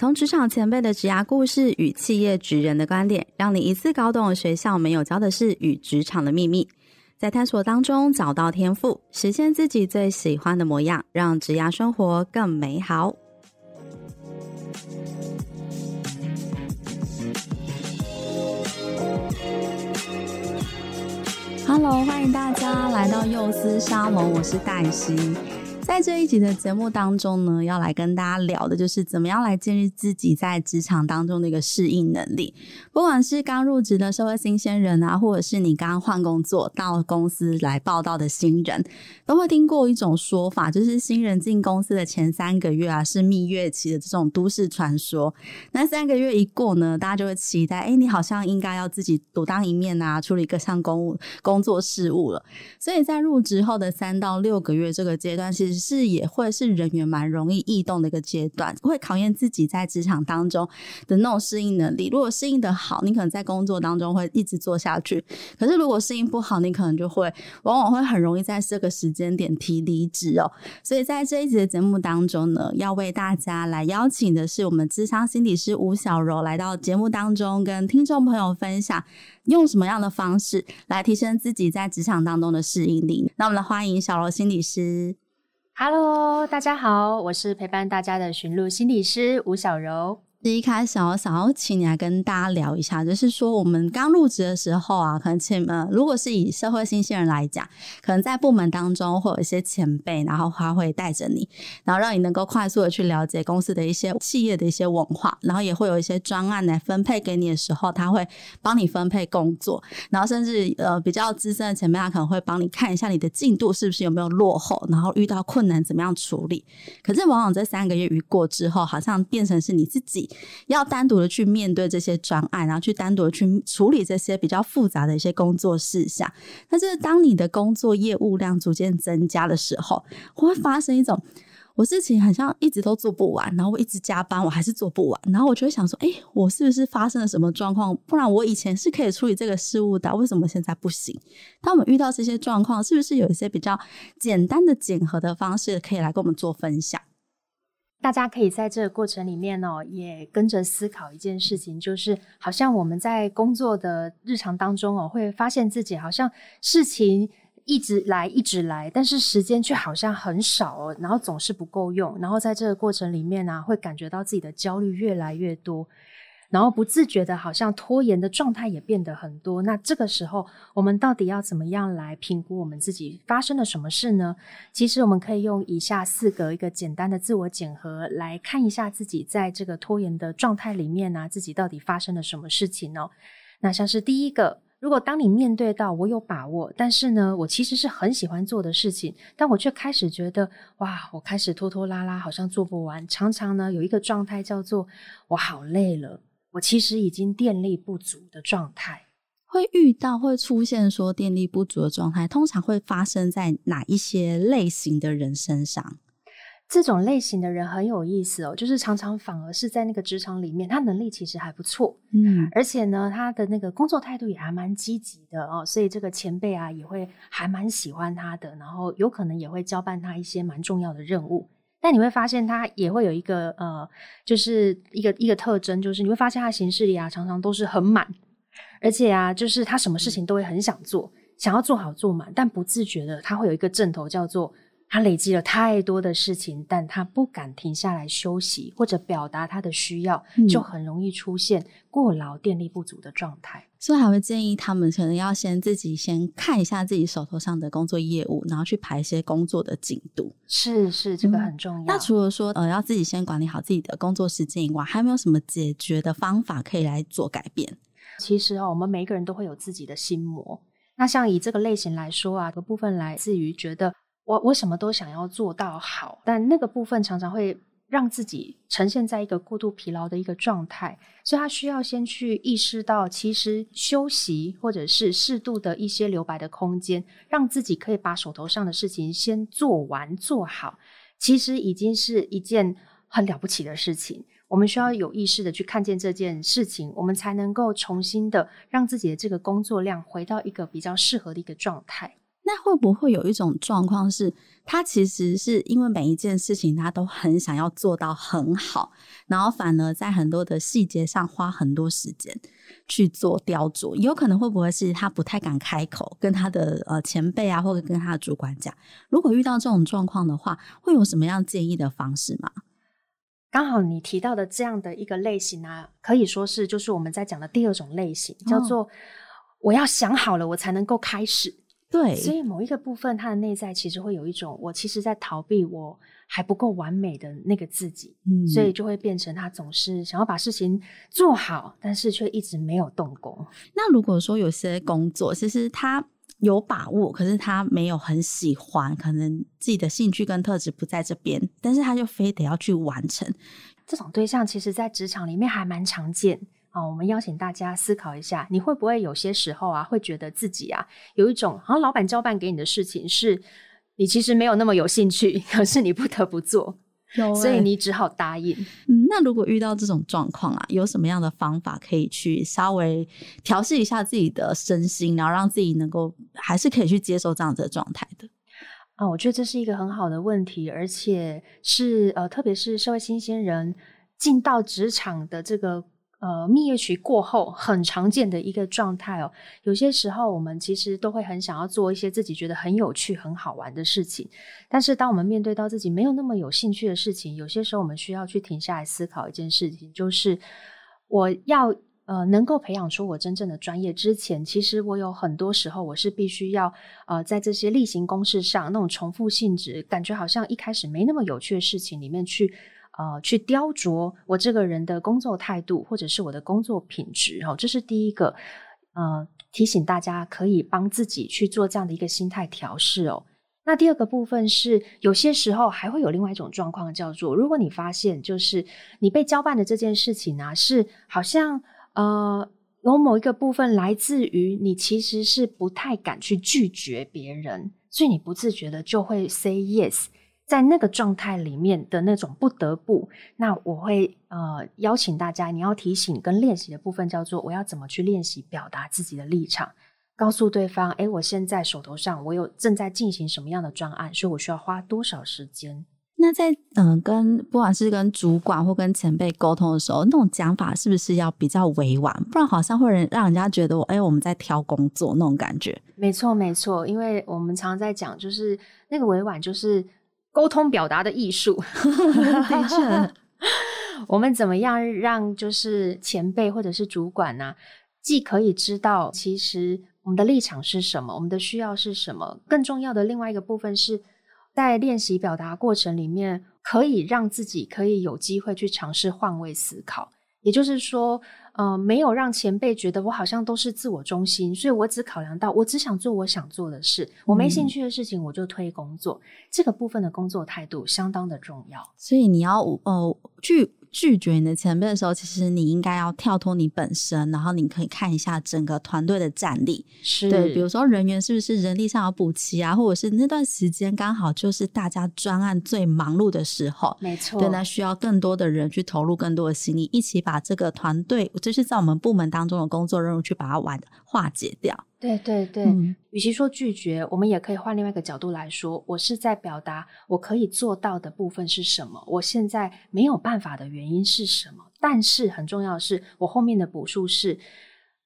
从职场前辈的职涯故事与企业职人的观点，让你一次搞懂学校没有教的事与职场的秘密，在探索当中找到天赋，实现自己最喜欢的模样，让职涯生活更美好。Hello，欢迎大家来到幼思沙龙，我是黛西。在这一集的节目当中呢，要来跟大家聊的就是怎么样来建立自己在职场当中的一个适应能力。不管是刚入职的社会新鲜人啊，或者是你刚换工作到公司来报道的新人，都会听过一种说法，就是新人进公司的前三个月啊是蜜月期的这种都市传说。那三个月一过呢，大家就会期待，哎，你好像应该要自己独当一面啊，处理各项公务工作事务了。所以在入职后的三到六个月这个阶段，其实只是也会是人员蛮容易异动的一个阶段，会考验自己在职场当中的那种适应能力。如果适应的好，你可能在工作当中会一直做下去；可是如果适应不好，你可能就会往往会很容易在这个时间点提离职哦。所以在这一集的节目当中呢，要为大家来邀请的是我们智商心理师吴小柔来到节目当中，跟听众朋友分享用什么样的方式来提升自己在职场当中的适应力。那我们来欢迎小柔心理师。Hello，大家好，我是陪伴大家的寻路心理师吴小柔。一开始我想要请你来跟大家聊一下，就是说我们刚入职的时候啊，可能前呃，如果是以社会新鲜人来讲，可能在部门当中会有一些前辈，然后他会带着你，然后让你能够快速的去了解公司的一些企业的一些文化，然后也会有一些专案来分配给你的时候，他会帮你分配工作，然后甚至呃比较资深的前辈，他可能会帮你看一下你的进度是不是有没有落后，然后遇到困难怎么样处理。可是往往这三个月一过之后，好像变成是你自己。要单独的去面对这些专案，然后去单独的去处理这些比较复杂的一些工作事项。但是当你的工作业务量逐渐增加的时候，会发生一种我事情好像一直都做不完，然后我一直加班，我还是做不完。然后我就会想说，哎，我是不是发生了什么状况？不然我以前是可以处理这个事务的，为什么现在不行？当我们遇到这些状况，是不是有一些比较简单的检核的方式可以来跟我们做分享？大家可以在这个过程里面哦，也跟着思考一件事情，就是好像我们在工作的日常当中哦，会发现自己好像事情一直来一直来，但是时间却好像很少哦，然后总是不够用，然后在这个过程里面呢，会感觉到自己的焦虑越来越多。然后不自觉的，好像拖延的状态也变得很多。那这个时候，我们到底要怎么样来评估我们自己发生了什么事呢？其实我们可以用以下四个一个简单的自我检核来看一下自己在这个拖延的状态里面呢，自己到底发生了什么事情呢？那像是第一个，如果当你面对到我有把握，但是呢，我其实是很喜欢做的事情，但我却开始觉得哇，我开始拖拖拉拉，好像做不完。常常呢，有一个状态叫做我好累了。我其实已经电力不足的状态，会遇到会出现说电力不足的状态，通常会发生在哪一些类型的人身上？这种类型的人很有意思哦，就是常常反而是在那个职场里面，他能力其实还不错，嗯，而且呢，他的那个工作态度也还蛮积极的哦，所以这个前辈啊也会还蛮喜欢他的，然后有可能也会交办他一些蛮重要的任务。但你会发现，他也会有一个呃，就是一个一个特征，就是你会发现他行事里啊，常常都是很满，而且啊，就是他什么事情都会很想做，想要做好做满，但不自觉的，他会有一个症头叫做。他累积了太多的事情，但他不敢停下来休息或者表达他的需要，嗯、就很容易出现过劳、电力不足的状态。所以还会建议他们可能要先自己先看一下自己手头上的工作业务，然后去排一些工作的进度。是是，这个很重要。嗯、那除了说呃要自己先管理好自己的工作时间以外，还有没有什么解决的方法可以来做改变？其实哦，我们每一个人都会有自己的心魔。那像以这个类型来说啊，个部分来自于觉得。我我什么都想要做到好，但那个部分常常会让自己呈现在一个过度疲劳的一个状态，所以他需要先去意识到，其实休息或者是适度的一些留白的空间，让自己可以把手头上的事情先做完做好，其实已经是一件很了不起的事情。我们需要有意识的去看见这件事情，我们才能够重新的让自己的这个工作量回到一个比较适合的一个状态。那会不会有一种状况是，他其实是因为每一件事情他都很想要做到很好，然后反而在很多的细节上花很多时间去做雕琢？有可能会不会是他不太敢开口跟他的呃前辈啊，或者跟他的主管讲？如果遇到这种状况的话，会有什么样建议的方式吗？刚好你提到的这样的一个类型啊，可以说是就是我们在讲的第二种类型，叫做我要想好了，我才能够开始。对，所以某一个部分，他的内在其实会有一种，我其实在逃避我还不够完美的那个自己，嗯，所以就会变成他总是想要把事情做好，但是却一直没有动工。那如果说有些工作，其实他有把握，可是他没有很喜欢，可能自己的兴趣跟特质不在这边，但是他就非得要去完成。这种对象，其实在职场里面还蛮常见。啊，我们邀请大家思考一下，你会不会有些时候啊，会觉得自己啊，有一种好像老板交办给你的事情是，你其实没有那么有兴趣，可是你不得不做，欸、所以你只好答应。嗯，那如果遇到这种状况啊，有什么样的方法可以去稍微调试一下自己的身心，然后让自己能够还是可以去接受这样子的状态的？啊，我觉得这是一个很好的问题，而且是呃，特别是社会新鲜人进到职场的这个。呃，蜜月期过后很常见的一个状态哦。有些时候，我们其实都会很想要做一些自己觉得很有趣、很好玩的事情。但是，当我们面对到自己没有那么有兴趣的事情，有些时候我们需要去停下来思考一件事情，就是我要呃能够培养出我真正的专业之前，其实我有很多时候我是必须要呃在这些例行公事上那种重复性质，感觉好像一开始没那么有趣的事情里面去。呃，去雕琢我这个人的工作态度，或者是我的工作品质，哦，这是第一个。呃，提醒大家可以帮自己去做这样的一个心态调试哦。那第二个部分是，有些时候还会有另外一种状况，叫做如果你发现就是你被交办的这件事情呢，是好像呃有某一个部分来自于你其实是不太敢去拒绝别人，所以你不自觉的就会 say yes。在那个状态里面的那种不得不，那我会呃邀请大家，你要提醒跟练习的部分叫做我要怎么去练习表达自己的立场，告诉对方，诶，我现在手头上我有正在进行什么样的专案，所以我需要花多少时间。那在嗯、呃、跟不管是跟主管或跟前辈沟通的时候，那种讲法是不是要比较委婉？不然好像会让人家觉得我诶，我们在挑工作那种感觉。没错没错，因为我们常常在讲，就是那个委婉就是。沟通表达的艺术，我们怎么样让就是前辈或者是主管呢、啊，既可以知道其实我们的立场是什么，我们的需要是什么，更重要的另外一个部分是在练习表达过程里面，可以让自己可以有机会去尝试换位思考。也就是说，呃，没有让前辈觉得我好像都是自我中心，所以我只考量到我只想做我想做的事，我没兴趣的事情我就推工作。嗯，这个部分的工作态度相当的重要，所以你要呃去。拒绝你的前辈的时候，其实你应该要跳脱你本身，然后你可以看一下整个团队的战力。是对，比如说人员是不是人力上有补齐啊，或者是那段时间刚好就是大家专案最忙碌的时候，没错。对，那需要更多的人去投入更多的心力，一起把这个团队，就是在我们部门当中的工作任务去把它完化解掉。对对对，嗯，与其说拒绝，我们也可以换另外一个角度来说，我是在表达我可以做到的部分是什么，我现在没有办法的原因是什么。但是很重要的是，我后面的补述是，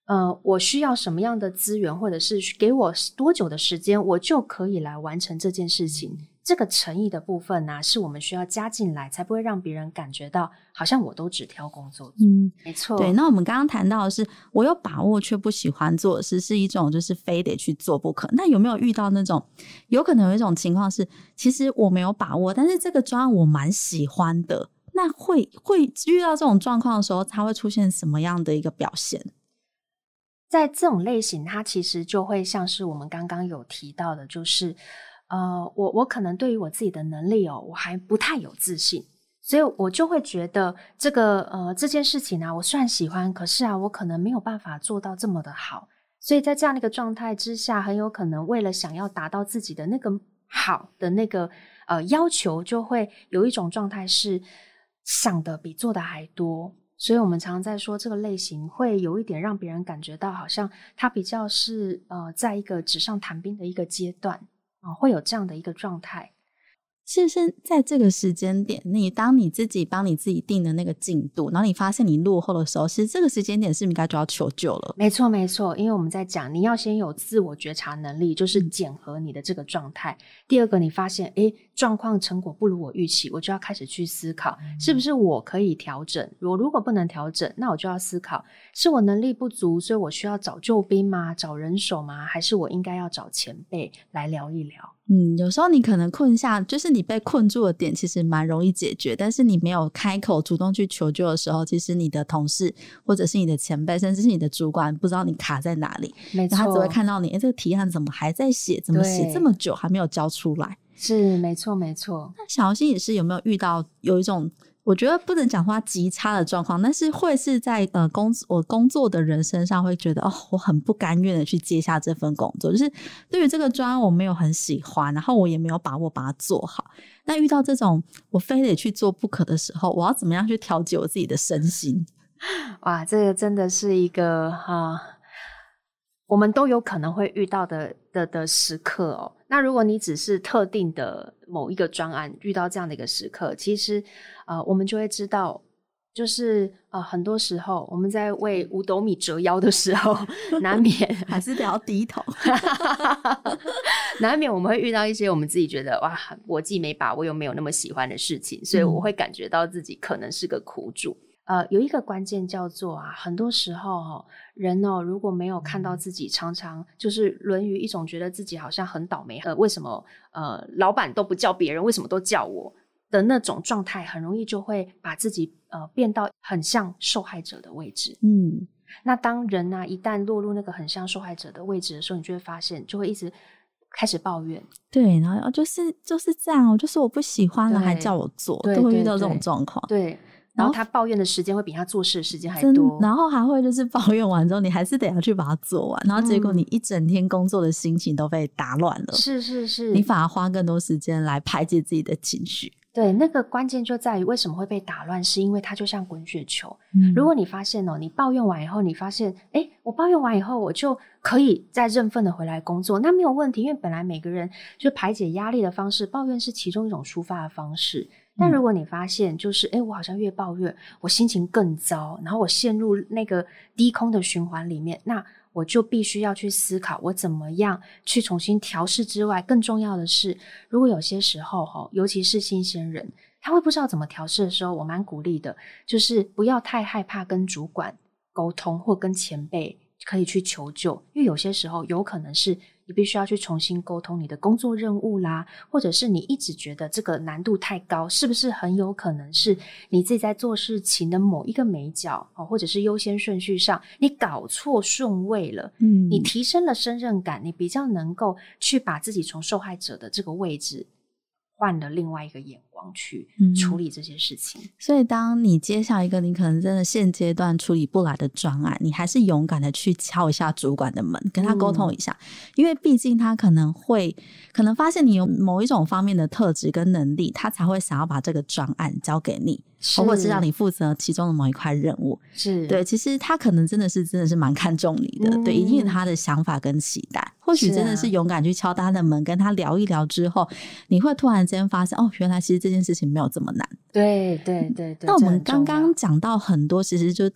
呃，我需要什么样的资源，或者是给我多久的时间，我就可以来完成这件事情。这个诚意的部分呢、啊，是我们需要加进来，才不会让别人感觉到好像我都只挑工作做。嗯，没错。对，那我们刚刚谈到的是，我有把握却不喜欢做的事，是一种就是非得去做不可。那有没有遇到那种有可能有一种情况是，其实我没有把握，但是这个专案我蛮喜欢的。那会会遇到这种状况的时候，它会出现什么样的一个表现？在这种类型，它其实就会像是我们刚刚有提到的，就是。呃，我我可能对于我自己的能力哦，我还不太有自信，所以我就会觉得这个呃这件事情啊，我虽然喜欢，可是啊，我可能没有办法做到这么的好。所以在这样的一个状态之下，很有可能为了想要达到自己的那个好的那个呃要求，就会有一种状态是想的比做的还多。所以我们常常在说这个类型会有一点让别人感觉到好像他比较是呃在一个纸上谈兵的一个阶段啊，会有这样的一个状态。是不是在这个时间点，你当你自己帮你自己定的那个进度，然后你发现你落后的时候，其实这个时间点是不是应该就要求救了？没错，没错，因为我们在讲，你要先有自我觉察能力，就是检核你的这个状态。嗯、第二个，你发现，诶，状况成果不如我预期，我就要开始去思考，是不是我可以调整？我如果不能调整，那我就要思考，是我能力不足，所以我需要找救兵吗？找人手吗？还是我应该要找前辈来聊一聊？嗯，有时候你可能困下，就是你被困住的点，其实蛮容易解决。但是你没有开口主动去求救的时候，其实你的同事或者是你的前辈，甚至是你的主管，不知道你卡在哪里。然后，他只会看到你，哎，这个提案怎么还在写？怎么写这么久还没有交出来？是，没错，没错。那小新也是有没有遇到有一种？我觉得不能讲话极差的状况，但是会是在呃工我工作的人身上会觉得哦，我很不甘愿的去接下这份工作，就是对于这个专案我没有很喜欢，然后我也没有把握把它做好。那遇到这种我非得去做不可的时候，我要怎么样去调节我自己的身心？哇，这个真的是一个哈。我们都有可能会遇到的的的时刻哦。那如果你只是特定的某一个专案遇到这样的一个时刻，其实呃，我们就会知道，就是呃，很多时候我们在为五斗米折腰的时候，难免 还是得要低头，难免我们会遇到一些我们自己觉得哇，我既没把握又没有那么喜欢的事情，所以我会感觉到自己可能是个苦主。呃，有一个关键叫做啊，很多时候哦，人哦，如果没有看到自己常常就是沦于一种觉得自己好像很倒霉，呃，为什么呃老板都不叫别人，为什么都叫我的那种状态，很容易就会把自己呃变到很像受害者的位置。嗯，那当人呢，啊，一旦落入那个很像受害者的位置的时候，你就会发现，就会一直开始抱怨。对，然后就是就是这样，我就是我不喜欢了，还叫我做，都会遇到这种状况。对。然后他抱怨的时间会比他做事的时间还多，然后还会就是抱怨完之后，你还是得要去把它做完，然后结果你一整天工作的心情都被打乱了。是是是，你反而花更多时间来排解自己的情绪。对，那个关键就在于为什么会被打乱，是因为它就像滚雪球。嗯，如果你发现哦，你抱怨完以后，你发现，诶，我抱怨完以后，我就可以再认份的回来工作，那没有问题，因为本来每个人就排解压力的方式，抱怨是其中一种抒发的方式。但如果你发现，就是，诶，我好像越抱怨，我心情更糟，然后我陷入那个低空的循环里面，那我就必须要去思考，我怎么样去重新调试之外，更重要的是，如果有些时候哈，尤其是新鲜人，他会不知道怎么调试的时候，我蛮鼓励的，就是不要太害怕跟主管沟通，或跟前辈可以去求救，因为有些时候有可能是。你必须要去重新沟通你的工作任务啦，或者是你一直觉得这个难度太高，是不是很有可能是你自己在做事情的某一个美角哦，或者是优先顺序上你搞错顺位了？嗯，你提升了胜任感，你比较能够去把自己从受害者的这个位置换了另外一个眼光去处理这些事情。嗯，所以，当你接下一个你可能真的现阶段处理不来的专案，你还是勇敢的去敲一下主管的门，跟他沟通一下，嗯，因为毕竟他可能会可能发现你有某一种方面的特质跟能力，他才会想要把这个专案交给你。或者是让你负责其中的某一块任务，是对。其实他可能真的是真的是蛮看重你的，嗯、对，一定有他的想法跟期待。或许真的是勇敢去敲他的门，跟他聊一聊之后，你会突然间发现，哦，原来其实这件事情没有这么难。对对对对。那我们刚刚讲到很多，其实就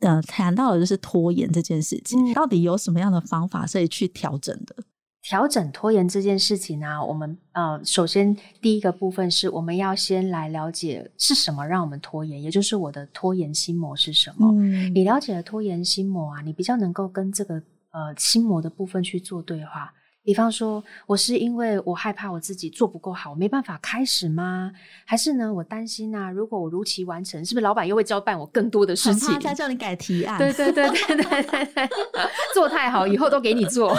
呃谈到的就是拖延这件事情，嗯、到底有什么样的方法可以去调整的？调整拖延这件事情呢、啊，我们呃，首先第一个部分是我们要先来了解是什么让我们拖延，也就是我的拖延心魔是什么。嗯、你了解了拖延心魔啊，你比较能够跟这个呃心魔的部分去做对话。比方说，我是因为我害怕我自己做不够好，我没办法开始吗？还是呢，我担心啊，如果我如期完成，是不是老板又会交办我更多的事情？他叫你改提案。对对对对对对对，做太好，以后都给你做。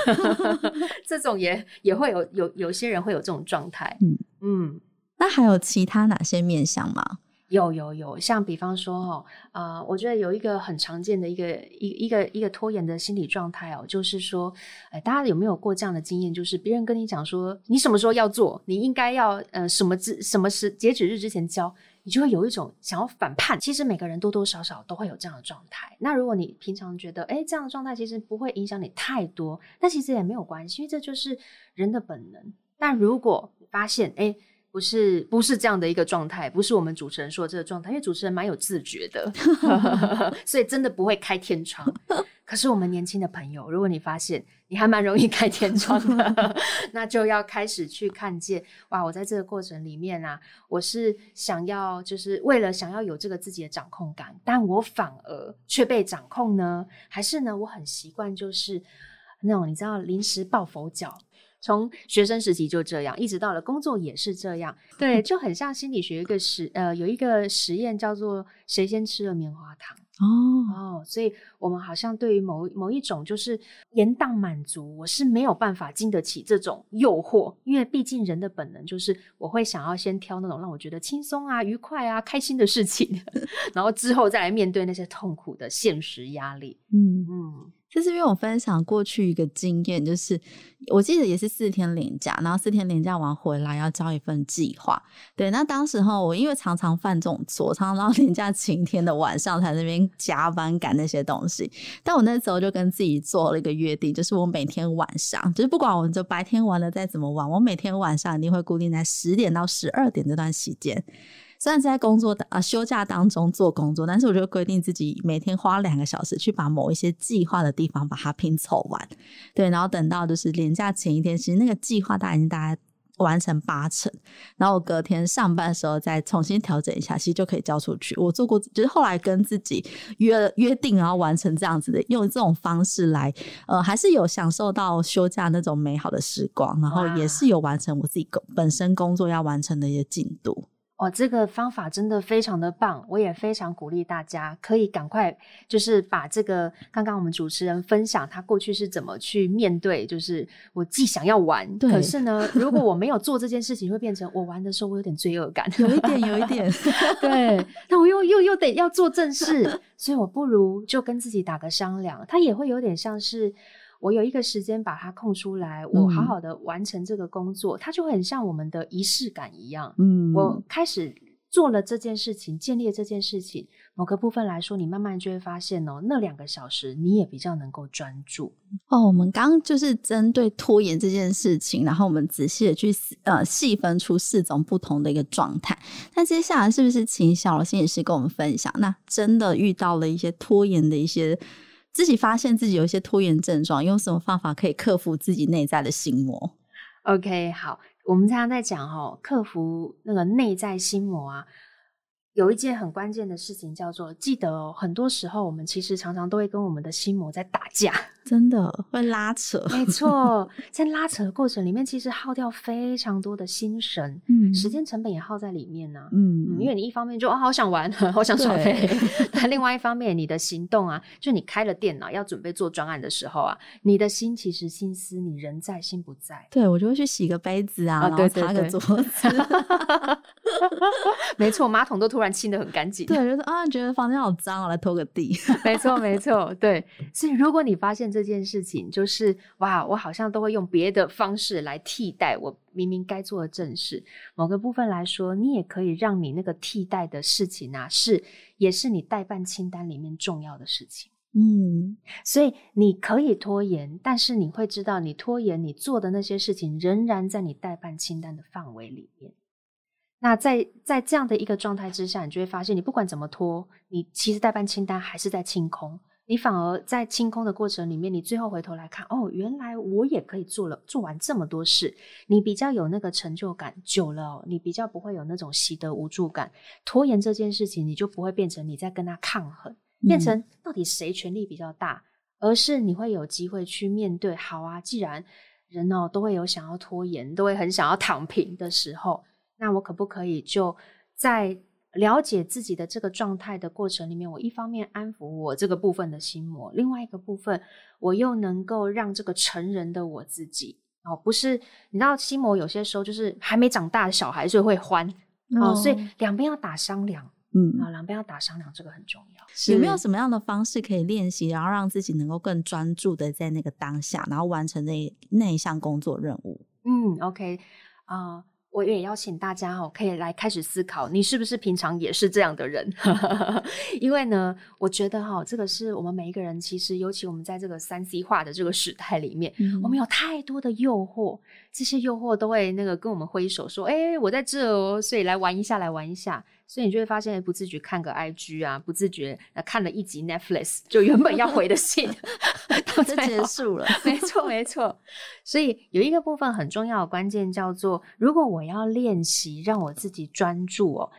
这种也也会有有有些人会有这种状态。嗯嗯，那还有其他哪些面向吗？有有有，像比方说哈，呃，我觉得有一个很常见的一个一一个一个拖延的心理状态哦，就是说，哎，大家有没有过这样的经验？就是别人跟你讲说，你什么时候要做，你应该要呃什么之什么时截止日之前交，你就会有一种想要反叛。其实每个人多多少少都会有这样的状态。那如果你平常觉得，哎，这样的状态其实不会影响你太多，那其实也没有关系，因为这就是人的本能。但如果你发现，哎。不是不是这样的一个状态，不是我们主持人说的这个状态，因为主持人蛮有自觉的，所以真的不会开天窗。可是我们年轻的朋友，如果你发现你还蛮容易开天窗的，那就要开始去看见，哇，我在这个过程里面啊，我是想要就是为了想要有这个自己的掌控感，但我反而却被掌控呢？还是呢，我很习惯就是那种你知道临时抱佛脚。从学生时期就这样，一直到了工作也是这样，对，就很像心理学一个实呃有一个实验叫做谁先吃了棉花糖哦。哦，所以我们好像对于某某一种就是延宕满足，我是没有办法经得起这种诱惑，因为毕竟人的本能就是我会想要先挑那种让我觉得轻松啊、愉快啊、开心的事情，然后之后再来面对那些痛苦的现实压力。嗯。嗯。就是因为我分享过去一个经验，就是我记得也是四天连假，然后四天连假完回来要交一份计划。对，那当时候我因为常常犯这种错，常常到 连假晴天的晚上才那边加班赶那些东西。但我那时候就跟自己做了一个约定，就是我每天晚上，就是不管我就白天玩的再怎么晚，我每天晚上一定会固定在十点到十二点这段时间。虽然在工作的啊休假当中做工作，但是我就规定自己每天花两个小时去把某一些计划的地方把它拼凑完，对，然后等到就是年假前一天，其实那个计划大概已经大概完成八成，然后我隔天上班的时候再重新调整一下，其实就可以交出去。我做过，就是后来跟自己约约定，然后完成这样子的，用这种方式来，呃，还是有享受到休假那种美好的时光，然后也是有完成我自己本身工作要完成的一些进度。哦，这个方法真的非常的棒，我也非常鼓励大家可以赶快就是把这个刚刚我们主持人分享他过去是怎么去面对，就是我既想要玩，可是呢，如果我没有做这件事情，会变成我玩的时候我有点罪恶感，有一点，有一点，对，那我又又又得要做正事，所以我不如就跟自己打个商量，他也会有点像是。我有一个时间把它空出来，我好好的完成这个工作，嗯、它就很像我们的仪式感一样。嗯，我开始做了这件事情，建立这件事情，某个部分来说，你慢慢就会发现哦，那两个小时你也比较能够专注。哦，我们刚刚就是针对拖延这件事情，然后我们仔细的去呃细分出四种不同的一个状态。那接下来是不是请小罗心理师跟我们分享？那真的遇到了一些拖延的一些。自己发现自己有一些拖延症状，用什么方法可以克服自己内在的心魔？OK，好，我们常常在讲哦，克服那个内在心魔啊。有一件很关键的事情叫做，记得哦，很多时候我们其实常常都会跟我们的心魔在打架，真的会拉扯。没错，在拉扯的过程里面，其实耗掉非常多的心神，嗯，时间成本也耗在里面呢、啊，嗯，嗯，因为你一方面就啊好想玩，好想耍废，但另外一方面你的行动啊，就你开了电脑要准备做专案的时候啊，你的心其实心思你人在心不在。对，我就会去洗个杯子啊，然后擦个桌子。没错，马桶都突然。清的很干净，对，就是啊，觉得房间好脏啊，来拖个地。没错，没错，对。所以，如果你发现这件事情，就是哇，我好像都会用别的方式来替代我明明该做的正事。某个部分来说，你也可以让你那个替代的事情啊，是也是你代办清单里面重要的事情。嗯，所以你可以拖延，但是你会知道，你拖延你做的那些事情，仍然在你代办清单的范围里面。那在在这样的一个状态之下，你就会发现，你不管怎么拖，你其实代办清单还是在清空。你反而在清空的过程里面，你最后回头来看，哦，原来我也可以做了做完这么多事。你比较有那个成就感，久了哦，你比较不会有那种习得无助感。拖延这件事情，你就不会变成你在跟他抗衡，变成到底谁权力比较大，而是你会有机会去面对。好啊，既然人哦都会有想要拖延，都会很想要躺平的时候。那我可不可以就在了解自己的这个状态的过程里面，我一方面安抚我这个部分的心魔，另外一个部分我又能够让这个成人的我自己哦，不是你知道心魔有些时候就是还没长大的小孩，所以会欢哦，所以两边要打商量，嗯，啊，两边要打商量，这个很重要。有没有什么样的方式可以练习，然后让自己能够更专注的在那个当下，然后完成那那一项工作任务？嗯，OK，啊、呃。我也邀请大家哦，可以来开始思考，你是不是平常也是这样的人？因为呢，我觉得哈，这个是我们每一个人，其实尤其我们在这个三 C 化的这个时代里面，嗯、我们有太多的诱惑，这些诱惑都会那个跟我们挥手说：“哎、欸，我在这哦，所以来玩一下，来玩一下。”所以你就会发现，不自觉看个 IG 啊，不自觉看了一集 Netflix，就原本要回的信 都结束了。没错，没错。所以有一个部分很重要的关键叫做：如果我要练习让我自己专注哦，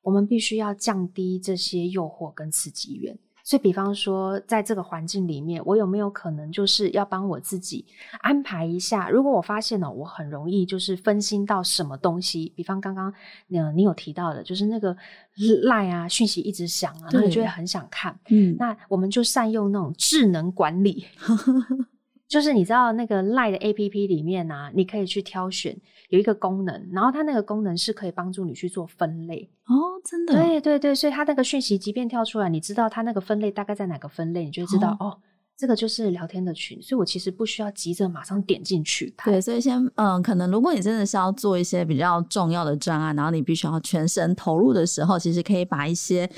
我们必须要降低这些诱惑跟刺激源。所以，比方说，在这个环境里面，我有没有可能就是要帮我自己安排一下？如果我发现了，我很容易就是分心到什么东西，比方刚刚呃你有提到的，就是那个 LINE 啊，讯息一直响啊，那你就会很想看。嗯，那我们就善用那种智能管理。就是你知道那个 LINE 的 APP 里面啊，你可以去挑选有一个功能，然后它那个功能是可以帮助你去做分类哦，真的，对对对，所以它那个讯息即便跳出来，你知道它那个分类大概在哪个分类，你就会知道哦。哦这个就是聊天的群，所以我其实不需要急着马上点进去。对，所以先嗯，可能如果你真的是要做一些比较重要的专案，然后你必须要全身投入的时候，其实可以把一些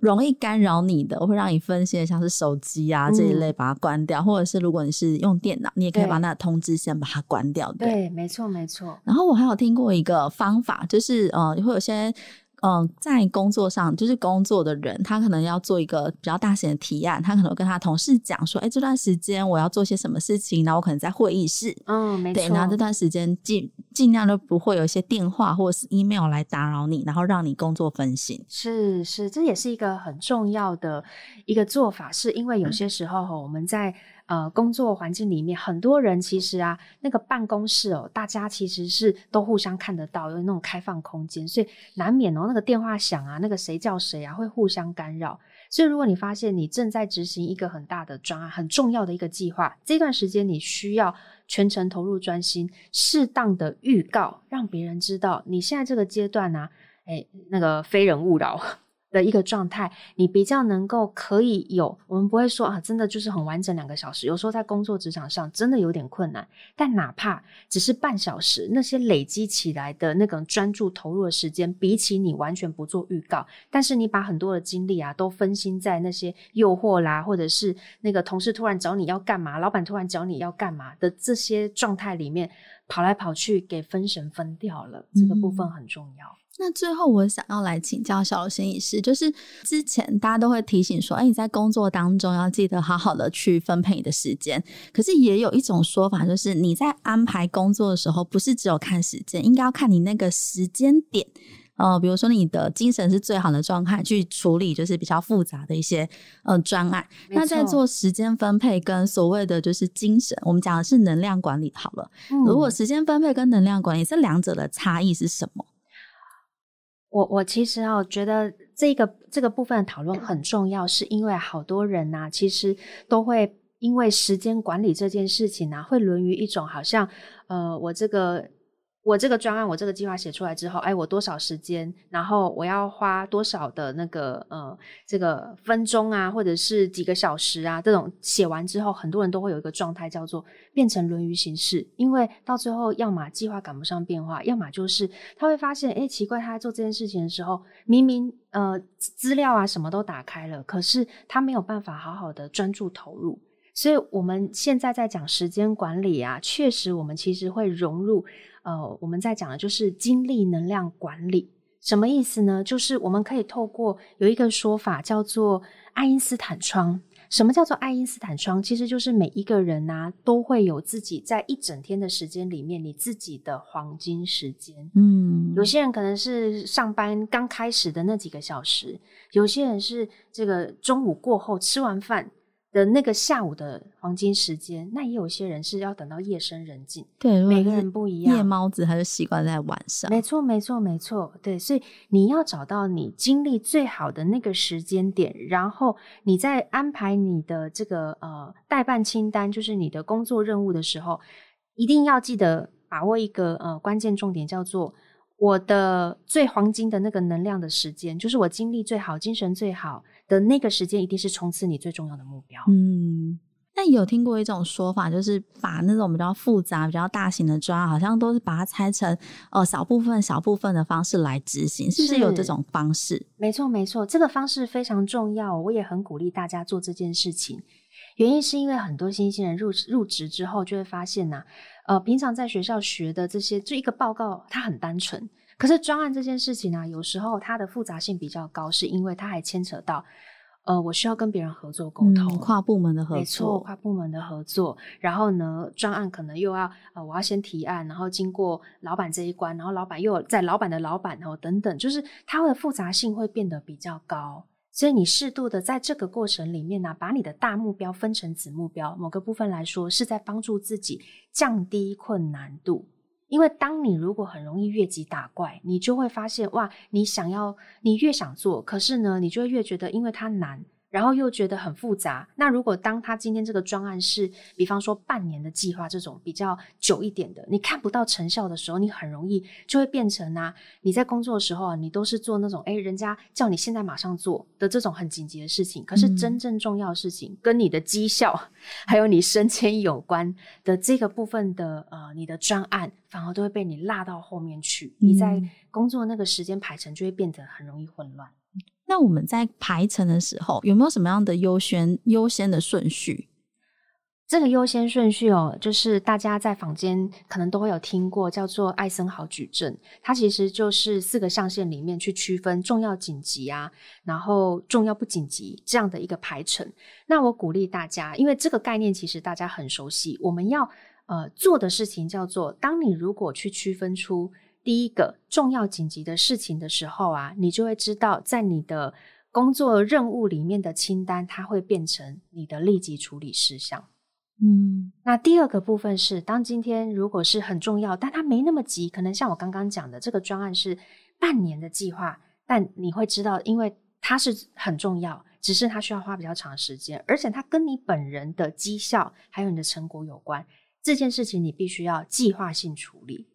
容易干扰你的、会让你分心的，像是手机啊这一类，把它关掉、嗯。或者是如果你是用电脑，你也可以把那通知先把它关掉。对，对没错没错。然后我还有听过一个方法，就是呃，会有些。嗯，在工作上，就是工作的人，他可能要做一个比较大型的提案，他可能跟他同事讲说：“哎、欸，这段时间我要做些什么事情，然后我可能在会议室，嗯，没错。对，然后这段时间尽尽量都不会有一些电话或者是 email 来打扰你，然后让你工作分心。”是是，这也是一个很重要的一个做法，是因为有些时候我们在。呃，工作环境里面，很多人其实啊，那个办公室哦，大家其实是都互相看得到，有那种开放空间，所以难免哦，那个电话响啊，那个谁叫谁啊，会互相干扰。所以，如果你发现你正在执行一个很大的专案，很重要的一个计划，这段时间你需要全程投入专心，适当的预告，让别人知道你现在这个阶段呢、啊，诶，那个非人勿扰。的一个状态，你比较能够可以有，我们不会说啊，真的就是很完整两个小时。有时候在工作职场上真的有点困难，但哪怕只是半小时，那些累积起来的那个专注投入的时间，比起你完全不做预告，但是你把很多的精力啊都分心在那些诱惑啦，或者是那个同事突然找你要干嘛，老板突然找你要干嘛的这些状态里面跑来跑去，给分神分掉了，这个部分很重要。嗯那最后，我想要来请教小柔心理师，就是之前大家都会提醒说，哎，你在工作当中要记得好好的去分配你的时间。可是也有一种说法，就是你在安排工作的时候，不是只有看时间，应该要看你那个时间点。呃，比如说你的精神是最好的状态，去处理就是比较复杂的一些呃专案。那在做时间分配跟所谓的就是精神，我们讲的是能量管理好了。嗯，如果时间分配跟能量管理这两者的差异是什么？我我其实啊，觉得这个这个部分的讨论很重要，是因为好多人呐、其实都会因为时间管理这件事情啊，会沦于一种好像，呃，我这个。我这个专案，我这个计划写出来之后，哎，我多少时间，然后我要花多少的那个呃，这个分钟啊，或者是几个小时啊，这种写完之后，很多人都会有一个状态叫做变成沦于形式，因为到最后，要么计划赶不上变化，要么就是他会发现，哎，奇怪，他在做这件事情的时候，明明呃资料啊什么都打开了，可是他没有办法好好的专注投入。所以我们现在在讲时间管理啊，确实我们其实会融入。呃，我们在讲的就是精力能量管理，什么意思呢？就是我们可以透过有一个说法叫做爱因斯坦窗。什么叫做爱因斯坦窗？其实就是每一个人啊，都会有自己在一整天的时间里面，你自己的黄金时间。嗯，有些人可能是上班刚开始的那几个小时，有些人是这个中午过后吃完饭。的那个下午的黄金时间，那也有些人是要等到夜深人静。对，每个人不一样。夜猫子他就习惯在晚上。没错，没错，没错。对，所以你要找到你精力最好的那个时间点，然后你在安排你的这个呃代办清单，就是你的工作任务的时候，一定要记得把握一个呃关键重点，叫做我的最黄金的那个能量的时间，就是我精力最好、精神最好的那个时间，一定是冲刺你最重要的目标。嗯。那有听过一种说法，就是把那种比较复杂、比较大型的专案，好像都是把它拆成呃小部分、小部分的方式来执行，是不是有这种方式？没错，没错，这个方式非常重要，我也很鼓励大家做这件事情。原因是因为很多新鲜人入入职之后，就会发现呐、啊，呃，平常在学校学的这些，就一个报告，它很单纯，可是专案这件事情呢、啊，有时候它的复杂性比较高，是因为它还牵扯到。呃，我需要跟别人合作沟通，嗯，跨部门的合作，没错，跨部门的合作。然后呢，专案可能又要呃，我要先提案，然后经过老板这一关，然后老板又在老板的老板哦等等，就是它的复杂性会变得比较高。所以你适度的在这个过程里面呢，把你的大目标分成子目标，某个部分来说是在帮助自己降低困难度。因为当你如果很容易越级打怪，你就会发现哇，你想要，你越想做，可是呢，你就会越觉得因为它难。然后又觉得很复杂。那如果当他今天这个专案是，比方说半年的计划这种比较久一点的，你看不到成效的时候，你很容易就会变成啊，你在工作的时候啊，你都是做那种哎，人家叫你现在马上做的这种很紧急的事情。可是真正重要的事情，跟你的绩效还有你升迁有关的这个部分的呃，你的专案，反而都会被你落到后面去。你在工作那个时间排程就会变得很容易混乱。那我们在排程的时候，有没有什么样的优先优先的顺序？这个优先顺序哦，就是大家在坊间可能都会有听过，叫做艾森豪矩阵。它其实就是四个象限里面去区分重要紧急啊，然后重要不紧急这样的一个排程。那我鼓励大家，因为这个概念其实大家很熟悉，我们要呃做的事情叫做，当你如果去区分出。第一个重要紧急的事情的时候啊，你就会知道，在你的工作任务里面的清单，它会变成你的立即处理事项。嗯，那第二个部分是，当今天如果是很重要，但它没那么急，可能像我刚刚讲的，这个专案是半年的计划，但你会知道，因为它是很重要，只是它需要花比较长时间，而且它跟你本人的绩效还有你的成果有关，这件事情你必须要计划性处理。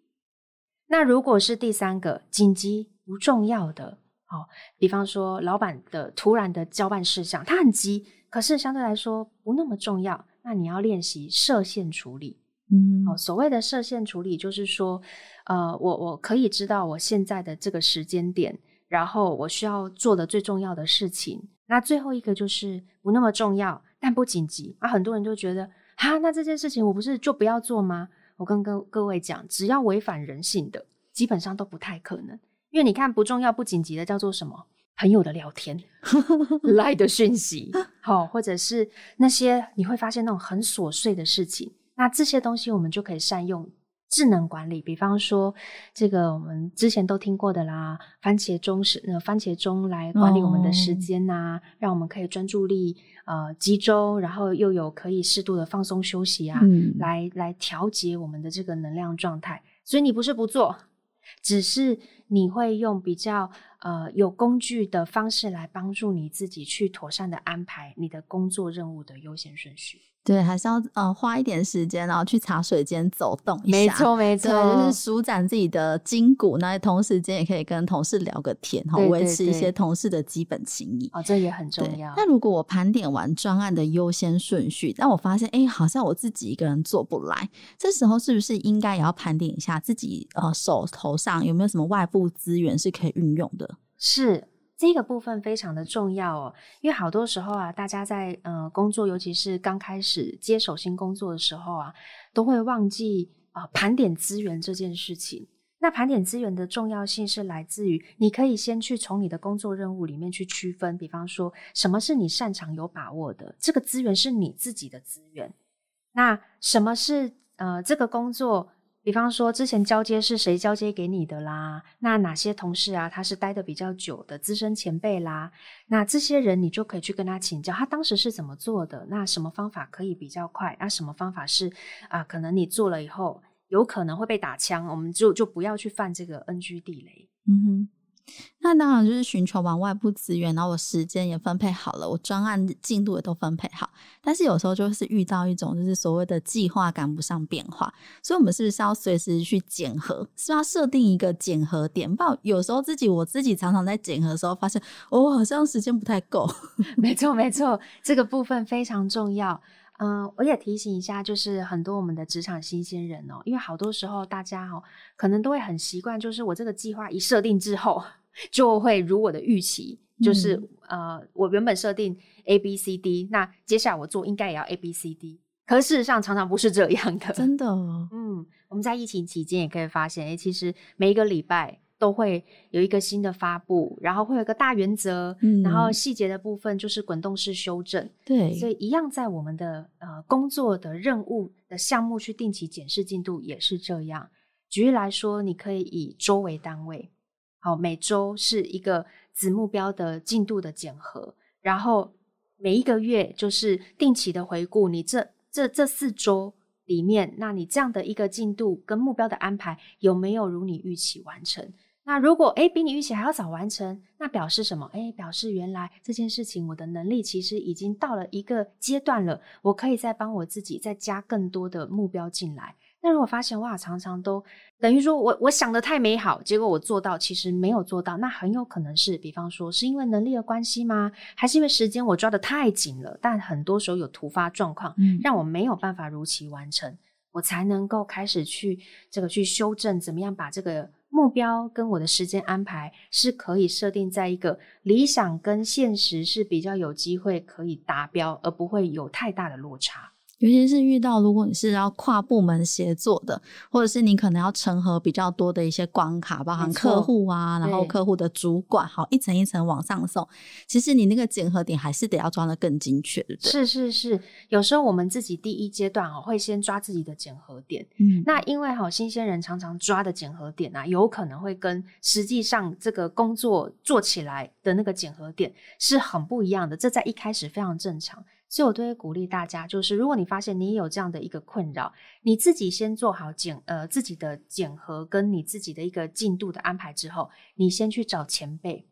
那如果是第三个紧急不重要的，哦，比方说老板的突然的交办事项，他很急，可是相对来说不那么重要，那你要练习设限处理。嗯，哦，所谓的设限处理就是说，呃，我我可以知道我现在的这个时间点，然后我需要做的最重要的事情。那最后一个就是不那么重要，但不紧急啊，很多人就觉得，哈，那这件事情我不是就不要做吗？我跟各各位讲，只要违反人性的，基本上都不太可能。因为你看，不重要、不紧急的叫做什么？朋友的聊天、来的讯息，好，或者是那些你会发现那种很琐碎的事情。那这些东西我们就可以善用智能管理，比方说这个我们之前都听过的啦，番茄钟是呃番茄钟来管理我们的时间呐、啊，哦、让我们可以专注力。呃，集中，然后又有可以适度的放松休息啊，嗯、来来调节我们的这个能量状态。所以你不是不做，只是你会用比较呃有工具的方式来帮助你自己去妥善的安排你的工作任务的优先顺序。对，还是要呃花一点时间，然后去茶水间走动一下。没错，没错，就是舒展自己的筋骨，那同时间也可以跟同事聊个天，哈，维持一些同事的基本情谊。哦，这也很重要。那如果我盘点完专案的优先顺序，但我发现，哎，好像我自己一个人做不来，这时候是不是应该也要盘点一下自己呃手头上有没有什么外部资源是可以运用的？是。这个部分非常的重要哦，因为好多时候啊，大家在呃工作，尤其是刚开始接手新工作的时候啊，都会忘记啊、呃、盘点资源这件事情。那盘点资源的重要性是来自于，你可以先去从你的工作任务里面去区分，比方说什么是你擅长有把握的，这个资源是你自己的资源。那什么是呃这个工作？比方说，之前交接是谁交接给你的啦？那哪些同事啊，他是待的比较久的资深前辈啦？那这些人你就可以去跟他请教，他当时是怎么做的？那什么方法可以比较快？那什么方法是啊？可能你做了以后有可能会被打枪，我们就就不要去犯这个 NG 地雷。嗯哼。那当然就是寻求完外部资源，然后我时间也分配好了，我专案进度也都分配好。但是有时候就是遇到一种就是所谓的计划赶不上变化，所以我们是不是要随时去检核？是要设定一个检核点？不然有时候自己我自己常常在检核的时候发现，哦，好像时间不太够。没错，没错，这个部分非常重要。嗯、呃，我也提醒一下，就是很多我们的职场新鲜人哦，因为好多时候大家哦，可能都会很习惯，就是我这个计划一设定之后，就会如我的预期，就是、嗯、呃，我原本设定 A B C D，那接下来我做应该也要 A B C D，可是事实上常常不是这样的，真的。嗯，我们在疫情期间也可以发现，诶，其实每一个礼拜。都会有一个新的发布，然后会有一个大原则，嗯、然后细节的部分就是滚动式修正。对，所以一样在我们的呃工作的任务的项目去定期检视进度也是这样。举例来说，你可以以周为单位，好，每周是一个子目标的进度的检核，然后每一个月就是定期的回顾你这这这四周里面，那你这样的一个进度跟目标的安排有没有如你预期完成？那如果诶比你预期还要早完成，那表示什么？诶表示原来这件事情我的能力其实已经到了一个阶段了，我可以再帮我自己再加更多的目标进来。那如果发现哇，常常都等于说我我想的太美好，结果我做到其实没有做到，那很有可能是，比方说是因为能力的关系吗？还是因为时间我抓的太紧了？但很多时候有突发状况，嗯让我没有办法如期完成，我才能够开始去这个去修正，怎么样把这个。目标跟我的时间安排是可以设定在一个理想跟现实是比较有机会可以达标，而不会有太大的落差。尤其是遇到如果你是要跨部门协作的，或者是你可能要成合比较多的一些关卡，包含客户啊，然后客户的主管，好，一层一层往上送。其实你那个检核点还是得要抓的更精确，对不对？是是是，有时候我们自己第一阶段哦会先抓自己的检核点，嗯，那因为好新鲜人常常抓的检核点啊，有可能会跟实际上这个工作做起来的那个检核点是很不一样的，这在一开始非常正常。所以我都会鼓励大家，就是如果你发现你也有这样的一个困扰，你自己先做好检呃自己的检核跟你自己的一个进度的安排之后，你先去找前辈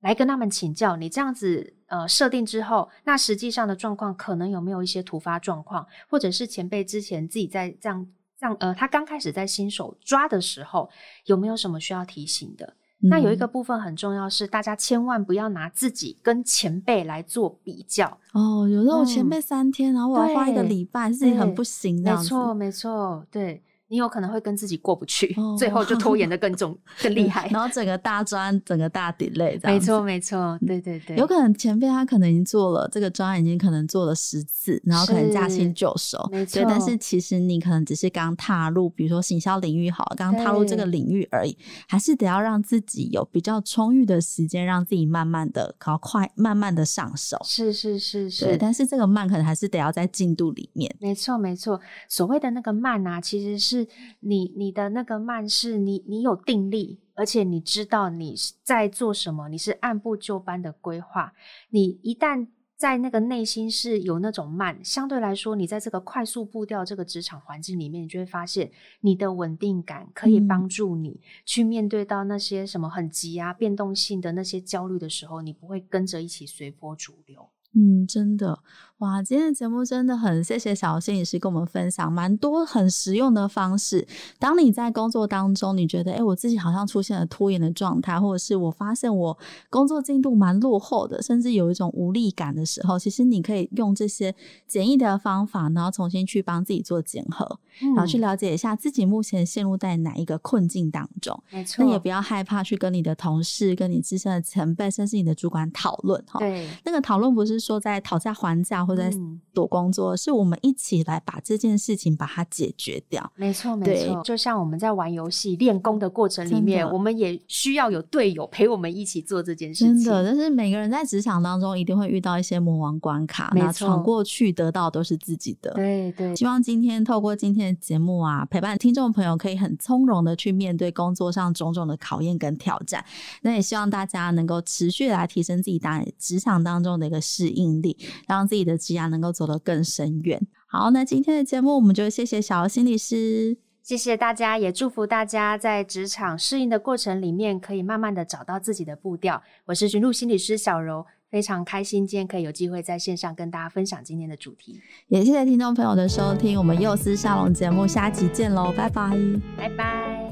来跟他们请教。你这样子呃设定之后，那实际上的状况可能有没有一些突发状况，或者是前辈之前自己在这样这样呃他刚开始在新手抓的时候，有没有什么需要提醒的？那有一个部分很重要，是大家千万不要拿自己跟前辈来做比较哦。有时候前辈三天，嗯、然后我要花一个礼拜，自己很不行这样子。没错，没错，对。你有可能会跟自己过不去，哦、最后就拖延的更重、更厉害，然后整个大专、整个大 delay。没错，没错，对对对。有可能前辈他可能已经做了这个专案，已经可能做了十次，然后可能驾轻就熟。没错。但是其实你可能只是刚踏入，比如说行销领域好，刚踏入这个领域而已，还是得要让自己有比较充裕的时间，让自己慢慢的、搞快、慢慢的上手。是是是是。对，但是这个慢可能还是得要在进度里面。没错没错，所谓的那个慢啊，其实是。你你的那个慢是你你有定力，而且你知道你在做什么，你是按部就班的规划。你一旦在那个内心是有那种慢，相对来说，你在这个快速步调这个职场环境里面，你就会发现你的稳定感可以帮助你去面对到那些什么很急啊、变动性的那些焦虑的时候，你不会跟着一起随波逐流。嗯，真的。哇，今天的节目真的很谢谢小游心理师跟我们分享蛮多很实用的方式。当你在工作当中，你觉得诶，我自己好像出现了拖延的状态，或者是我发现我工作进度蛮落后的，甚至有一种无力感的时候，其实你可以用这些简易的方法，然后重新去帮自己做检核，嗯，然后去了解一下自己目前陷入在哪一个困境当中。没错，那也不要害怕去跟你的同事、跟你资深的前辈，甚至你的主管讨论哈。对，那个讨论不是说在讨价还价。或者躲工作，嗯，是我们一起来把这件事情把它解决掉。没错，没错。就像我们在玩游戏练功的过程里面，我们也需要有队友陪我们一起做这件事情。真的，但是每个人在职场当中一定会遇到一些魔王关卡，那闯过去得到都是自己的。对对。希望今天透过今天的节目啊，陪伴听众朋友可以很从容的去面对工作上种种的考验跟挑战。那也希望大家能够持续来提升自己在职场当中的一个适应力，让自己的。职涯能够走得更深远。好，那今天的节目我们就谢谢小游心理师，谢谢大家，也祝福大家在职场适应的过程里面，可以慢慢的找到自己的步调。我是寻路心理师小柔，非常开心今天可以有机会在线上跟大家分享今天的主题。也谢谢听众朋友的收听，我们幼师沙龙节目下期见喽，拜拜，拜拜。